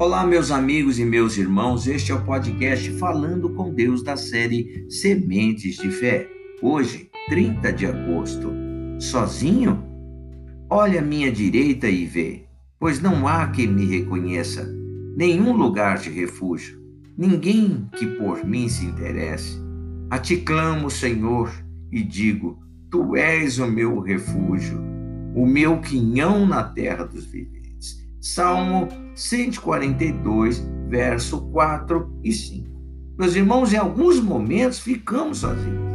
Olá, meus amigos e meus irmãos, este é o podcast Falando com Deus da série Sementes de Fé. Hoje, 30 de agosto. Sozinho? Olha à minha direita e vê, pois não há quem me reconheça, nenhum lugar de refúgio, ninguém que por mim se interesse. A ti clamo, Senhor, e digo: Tu és o meu refúgio, o meu quinhão na terra dos viventes. Salmo 142, verso 4 e 5. Meus irmãos, em alguns momentos ficamos sozinhos.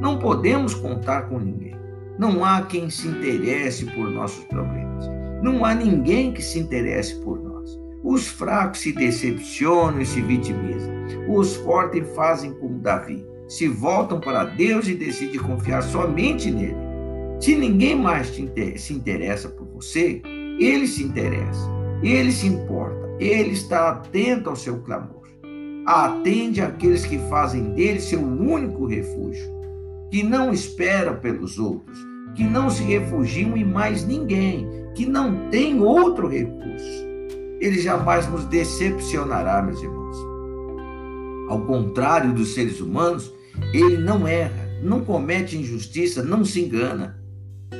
Não podemos contar com ninguém. Não há quem se interesse por nossos problemas. Não há ninguém que se interesse por nós. Os fracos se decepcionam e se vitimizam. Os fortes fazem como Davi, se voltam para Deus e decidem confiar somente nele. Se ninguém mais se interessa por você, ele se interessa, ele se importa, ele está atento ao seu clamor. Atende aqueles que fazem dele seu único refúgio, que não espera pelos outros, que não se refugiam em mais ninguém, que não tem outro recurso. Ele jamais nos decepcionará, meus irmãos. Ao contrário dos seres humanos, ele não erra, não comete injustiça, não se engana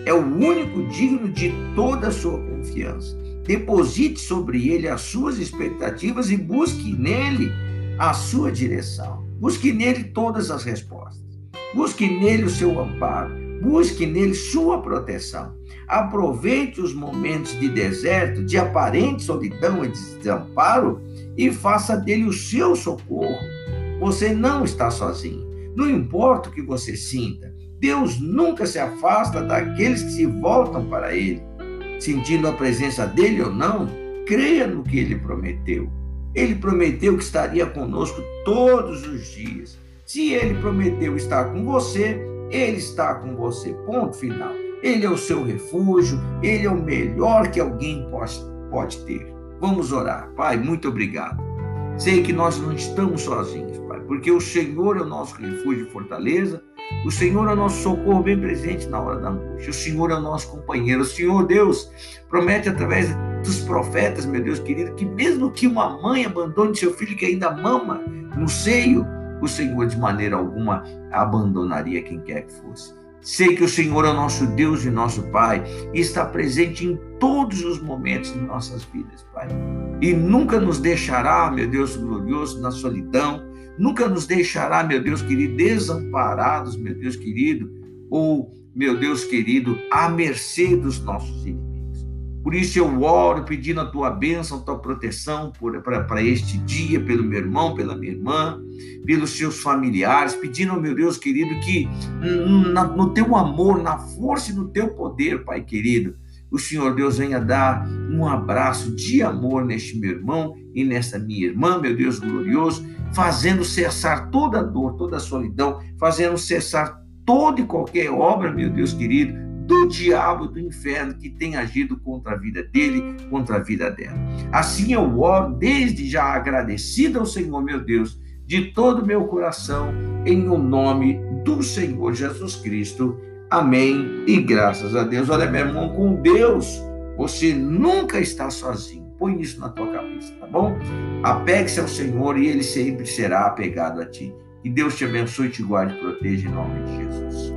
é o único digno de toda a sua confiança. Deposite sobre ele as suas expectativas e busque nele a sua direção. Busque nele todas as respostas. Busque nele o seu amparo. Busque nele sua proteção. Aproveite os momentos de deserto, de aparente solidão e desamparo e faça dele o seu socorro. Você não está sozinho. Não importa o que você sinta, Deus nunca se afasta daqueles que se voltam para Ele. Sentindo a presença dele ou não, creia no que ele prometeu. Ele prometeu que estaria conosco todos os dias. Se ele prometeu estar com você, ele está com você. Ponto final. Ele é o seu refúgio, ele é o melhor que alguém pode, ter. Vamos orar. Pai, muito obrigado. Sei que nós não estamos sozinhos, Pai, porque o Senhor é o nosso refúgio e fortaleza o Senhor é nosso socorro bem presente na hora da angústia. O Senhor é nosso companheiro. O Senhor, Deus, promete através dos profetas, meu Deus querido, que mesmo que uma mãe abandone seu filho que ainda mama no seio, o Senhor de maneira alguma abandonaria quem quer que fosse. Sei que o Senhor é nosso Deus e nosso Pai e está presente em todos os momentos de nossas vidas, Pai. E nunca nos deixará, meu Deus glorioso, na solidão, nunca nos deixará, meu Deus querido, desamparados, meu Deus querido, ou, meu Deus querido, à mercê dos nossos inimigos. Por isso eu oro pedindo a tua bênção, a tua proteção para este dia, pelo meu irmão, pela minha irmã, pelos seus familiares, pedindo, meu Deus querido, que no teu amor, na força e no teu poder, Pai querido, o Senhor Deus venha dar um abraço de amor neste meu irmão e nesta minha irmã, meu Deus glorioso, fazendo cessar toda dor, toda solidão, fazendo cessar toda e qualquer obra, meu Deus querido, do diabo, do inferno que tem agido contra a vida dele, contra a vida dela. Assim eu oro, desde já agradecido ao Senhor, meu Deus, de todo o meu coração, em o nome do Senhor Jesus Cristo. Amém. E graças a Deus. Olha, meu irmão, com Deus, você nunca está sozinho. Põe isso na tua cabeça, tá bom? Apegue-se ao Senhor e ele sempre será apegado a ti. Que Deus te abençoe, te guarde e proteja em nome de Jesus.